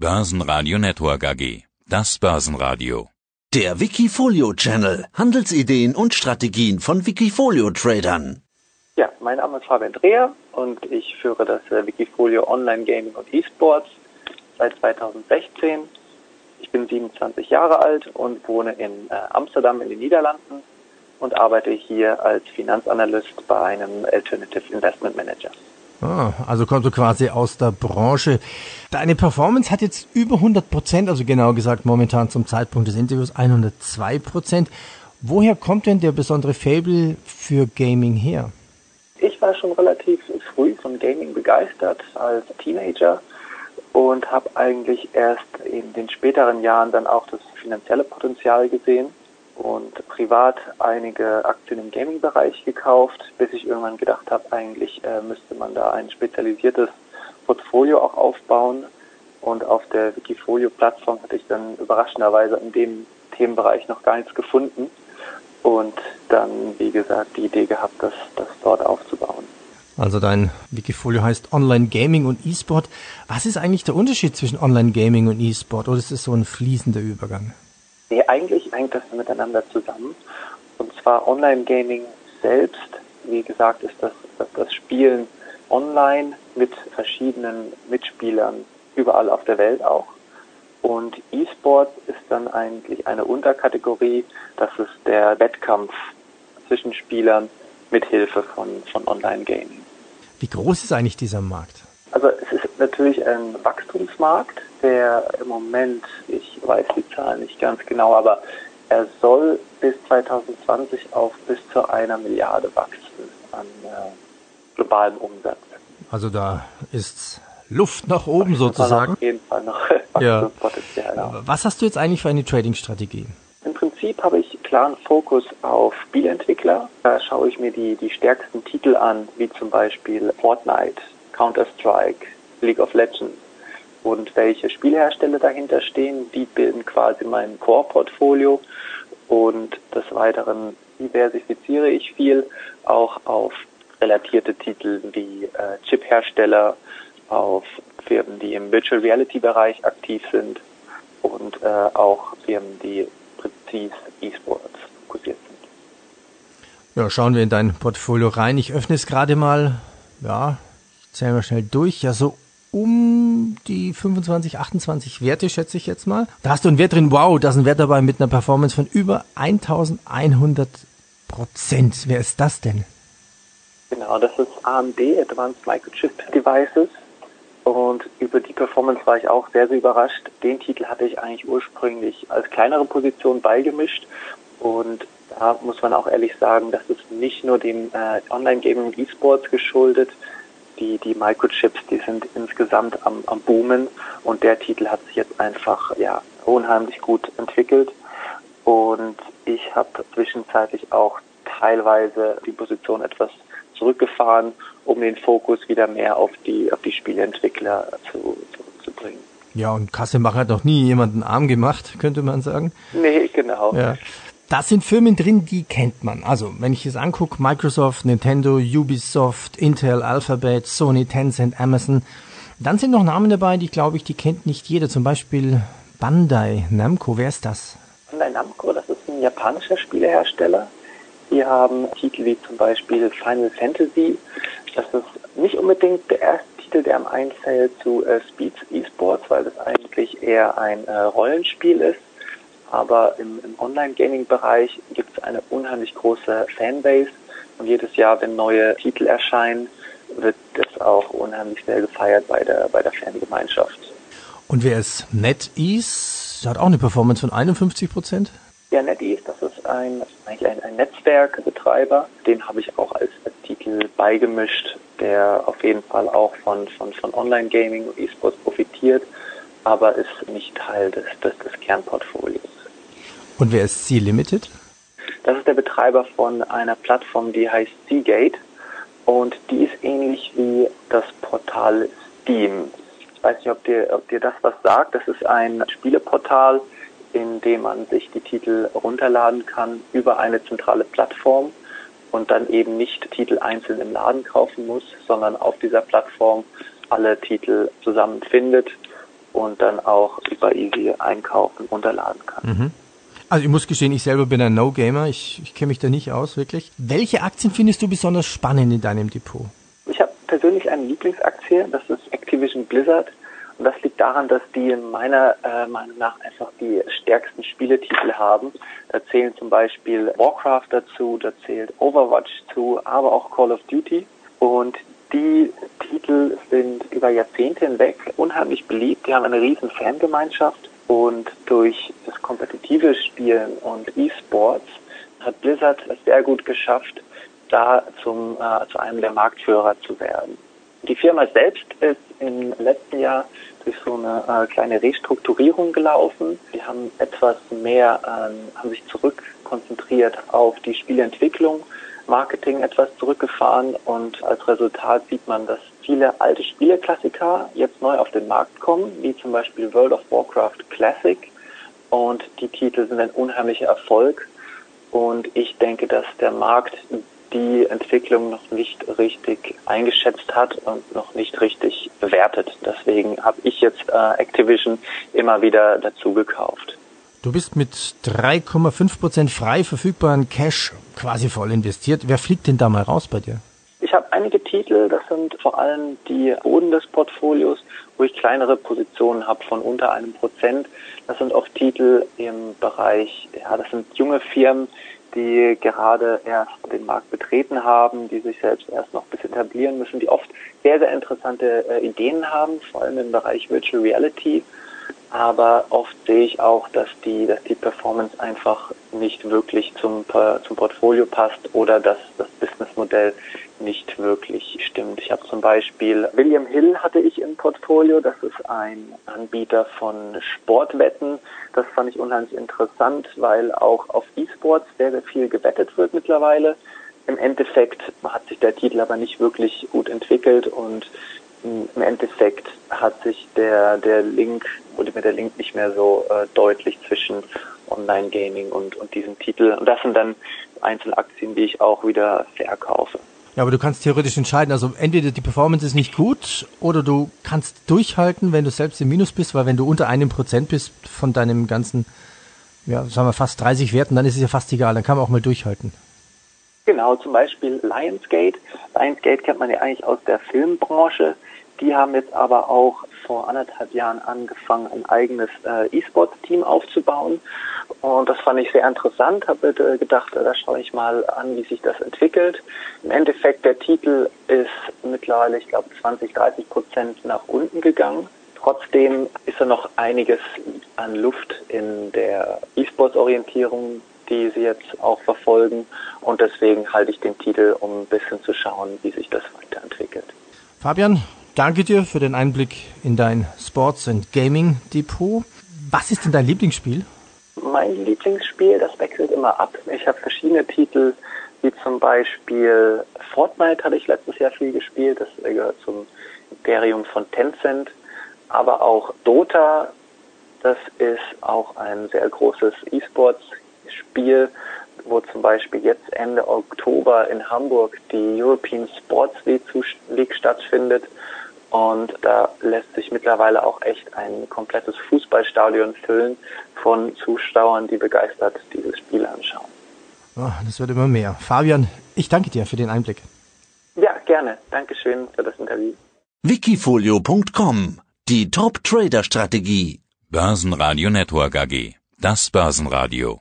Börsenradio Network AG. Das Börsenradio. Der Wikifolio Channel. Handelsideen und Strategien von Wikifolio Tradern. Ja, mein Name ist Fabian Dreher und ich führe das äh, Wikifolio Online Gaming und E-Sports seit 2016. Ich bin 27 Jahre alt und wohne in äh, Amsterdam in den Niederlanden und arbeite hier als Finanzanalyst bei einem Alternative Investment Manager. Ah, also kommst du quasi aus der Branche. Deine Performance hat jetzt über 100 Prozent, also genau gesagt momentan zum Zeitpunkt des Interviews 102 Prozent. Woher kommt denn der besondere Fable für Gaming her? Ich war schon relativ früh von Gaming begeistert als Teenager und habe eigentlich erst in den späteren Jahren dann auch das finanzielle Potenzial gesehen und privat einige Aktien im Gaming-Bereich gekauft, bis ich irgendwann gedacht habe, eigentlich äh, müsste man da ein spezialisiertes Portfolio auch aufbauen. Und auf der Wikifolio-Plattform hatte ich dann überraschenderweise in dem Themenbereich noch gar nichts gefunden. Und dann, wie gesagt, die Idee gehabt, das, das dort aufzubauen. Also dein Wikifolio heißt Online Gaming und E-Sport. Was ist eigentlich der Unterschied zwischen Online Gaming und E-Sport? Oder ist es so ein fließender Übergang? Nee, eigentlich hängt das miteinander zusammen. Und zwar Online-Gaming selbst, wie gesagt, ist das, das, das Spielen online mit verschiedenen Mitspielern überall auf der Welt auch. Und E-Sport ist dann eigentlich eine Unterkategorie, das ist der Wettkampf zwischen Spielern mit Hilfe von, von Online-Gaming. Wie groß ist eigentlich dieser Markt? Also es ist natürlich ein Wachstumsmarkt, der im Moment, ich weiß die Zahlen nicht ganz genau, aber er soll bis 2020 auf bis zu einer Milliarde wachsen an äh, globalem Umsatz. Also da ist Luft nach oben sozusagen. Auf jeden Fall noch. Ja. Was hast du jetzt eigentlich für eine Trading-Strategie? Im Prinzip habe ich klaren Fokus auf Spielentwickler. Da schaue ich mir die, die stärksten Titel an, wie zum Beispiel Fortnite, Counter-Strike, League of Legends und welche Spielhersteller dahinter stehen, die bilden quasi mein Core-Portfolio und des Weiteren diversifiziere ich viel auch auf relatierte Titel wie äh, Chip-Hersteller, auf Firmen, die im Virtual Reality-Bereich aktiv sind und äh, auch Firmen, die präzise E-Sports fokussiert sind. Ja, schauen wir in dein Portfolio rein. Ich öffne es gerade mal. Ja, zählen wir schnell durch. Ja, so um die 25, 28 Werte, schätze ich jetzt mal. Da hast du einen Wert drin, wow, da ist ein Wert dabei mit einer Performance von über 1100 Prozent. Wer ist das denn? Genau, das ist AMD, Advanced Microchip Devices. Und über die Performance war ich auch sehr, sehr überrascht. Den Titel hatte ich eigentlich ursprünglich als kleinere Position beigemischt. Und da muss man auch ehrlich sagen, das ist nicht nur dem äh, Online-Gaming E-Sports geschuldet, die, die Microchips, die sind insgesamt am, am Boomen und der Titel hat sich jetzt einfach ja unheimlich gut entwickelt und ich habe zwischenzeitlich auch teilweise die Position etwas zurückgefahren, um den Fokus wieder mehr auf die auf die Spieleentwickler zu, zurückzubringen. Ja, und Kassemacher hat noch nie jemanden arm gemacht, könnte man sagen. Nee, genau. Ja. Da sind Firmen drin, die kennt man. Also, wenn ich es angucke, Microsoft, Nintendo, Ubisoft, Intel, Alphabet, Sony, Tencent, Amazon. Dann sind noch Namen dabei, die glaube ich, die kennt nicht jeder. Zum Beispiel Bandai Namco. Wer ist das? Bandai Namco, das ist ein japanischer Spielehersteller. Die haben Titel wie zum Beispiel Final Fantasy. Das ist nicht unbedingt der erste Titel, der am einfällt zu äh, Speed Esports, weil das eigentlich eher ein äh, Rollenspiel ist aber im, im Online-Gaming-Bereich gibt es eine unheimlich große Fanbase und jedes Jahr, wenn neue Titel erscheinen, wird das auch unheimlich sehr gefeiert bei der, bei der Fangemeinschaft. Und wer ist NetEase? Hat auch eine Performance von 51 Prozent? Ja, NetEase, das ist ein, eigentlich ein, ein Netzwerkbetreiber. Den habe ich auch als, als Titel beigemischt, der auf jeden Fall auch von, von, von Online-Gaming und E-Sports profitiert, aber ist nicht Teil des, des, des Kernportfolios. Und wer ist Sea Limited? Das ist der Betreiber von einer Plattform, die heißt Seagate und die ist ähnlich wie das Portal Steam. Ich weiß nicht, ob dir, ob dir das was sagt. Das ist ein Spieleportal, in dem man sich die Titel runterladen kann über eine zentrale Plattform und dann eben nicht Titel einzeln im Laden kaufen muss, sondern auf dieser Plattform alle Titel zusammenfindet und dann auch über Easy einkaufen, runterladen kann. Mhm. Also ich muss gestehen, ich selber bin ein No-Gamer, ich, ich kenne mich da nicht aus, wirklich. Welche Aktien findest du besonders spannend in deinem Depot? Ich habe persönlich eine Lieblingsaktie, das ist Activision Blizzard. Und das liegt daran, dass die in meiner äh, Meinung nach einfach die stärksten Spieletitel haben. Da zählen zum Beispiel Warcraft dazu, da zählt Overwatch zu, aber auch Call of Duty. Und die Titel sind über Jahrzehnte hinweg unheimlich beliebt. Die haben eine riesen Fangemeinschaft. Und durch das kompetitive Spielen und E-Sports hat Blizzard es sehr gut geschafft, da zum, äh, zu einem der Marktführer zu werden. Die Firma selbst ist im letzten Jahr durch so eine äh, kleine Restrukturierung gelaufen. Die haben etwas mehr, ähm, haben sich zurückkonzentriert auf die Spieleentwicklung, Marketing etwas zurückgefahren und als Resultat sieht man, dass viele alte Spieleklassiker jetzt neu auf den Markt kommen, wie zum Beispiel World of Warcraft Classic. Und die Titel sind ein unheimlicher Erfolg. Und ich denke, dass der Markt die Entwicklung noch nicht richtig eingeschätzt hat und noch nicht richtig bewertet. Deswegen habe ich jetzt äh, Activision immer wieder dazu gekauft. Du bist mit 3,5 Prozent frei verfügbaren Cash quasi voll investiert. Wer fliegt denn da mal raus bei dir? Ich habe einige Titel, das sind vor allem die Boden des Portfolios, wo ich kleinere Positionen habe von unter einem Prozent. Das sind oft Titel im Bereich, ja, das sind junge Firmen, die gerade erst den Markt betreten haben, die sich selbst erst noch bis etablieren müssen, die oft sehr, sehr interessante äh, Ideen haben, vor allem im Bereich Virtual Reality. Aber oft sehe ich auch, dass die, dass die Performance einfach nicht wirklich zum, zum Portfolio passt oder dass das Businessmodell nicht wirklich stimmt. Ich habe zum Beispiel William Hill hatte ich im Portfolio. Das ist ein Anbieter von Sportwetten. Das fand ich unheimlich interessant, weil auch auf E-Sports sehr, sehr viel gewettet wird mittlerweile. Im Endeffekt hat sich der Titel aber nicht wirklich gut entwickelt und im Endeffekt hat sich der, der Link, wurde mir der Link nicht mehr so äh, deutlich zwischen Online-Gaming und, und diesem Titel. Und das sind dann Einzelaktien, die ich auch wieder verkaufe. Ja, aber du kannst theoretisch entscheiden, also entweder die Performance ist nicht gut oder du kannst durchhalten, wenn du selbst im Minus bist, weil wenn du unter einem Prozent bist von deinem ganzen, ja, sagen wir fast 30 Werten, dann ist es ja fast egal, dann kann man auch mal durchhalten. Genau, zum Beispiel Lionsgate. Lionsgate kennt man ja eigentlich aus der Filmbranche. Die haben jetzt aber auch vor anderthalb Jahren angefangen, ein eigenes äh, E-Sports-Team aufzubauen. Und das fand ich sehr interessant, habe äh, gedacht, äh, da schaue ich mal an, wie sich das entwickelt. Im Endeffekt, der Titel ist mittlerweile, ich glaube, 20, 30 Prozent nach unten gegangen. Trotzdem ist da noch einiges an Luft in der E-Sports-Orientierung, die sie jetzt auch verfolgen. Und deswegen halte ich den Titel, um ein bisschen zu schauen, wie sich das weiterentwickelt. Fabian, danke dir für den Einblick in dein Sports- and Gaming-Depot. Was ist denn dein Lieblingsspiel? Mein Lieblingsspiel, das wechselt immer ab. Ich habe verschiedene Titel, wie zum Beispiel Fortnite hatte ich letztes Jahr viel gespielt. Das gehört zum Imperium von Tencent. Aber auch Dota, das ist auch ein sehr großes E-Sports-Spiel, wo zum Beispiel jetzt Ende Oktober in Hamburg die European Sports League stattfindet. Und da lässt sich mittlerweile auch echt ein komplettes Fußballstadion füllen von Zuschauern, die begeistert dieses Spiel anschauen. Oh, das wird immer mehr. Fabian, ich danke dir für den Einblick. Ja, gerne. Dankeschön für das Interview. Wikifolio.com Die Top-Trader-Strategie. Börsenradio Network AG. Das Börsenradio.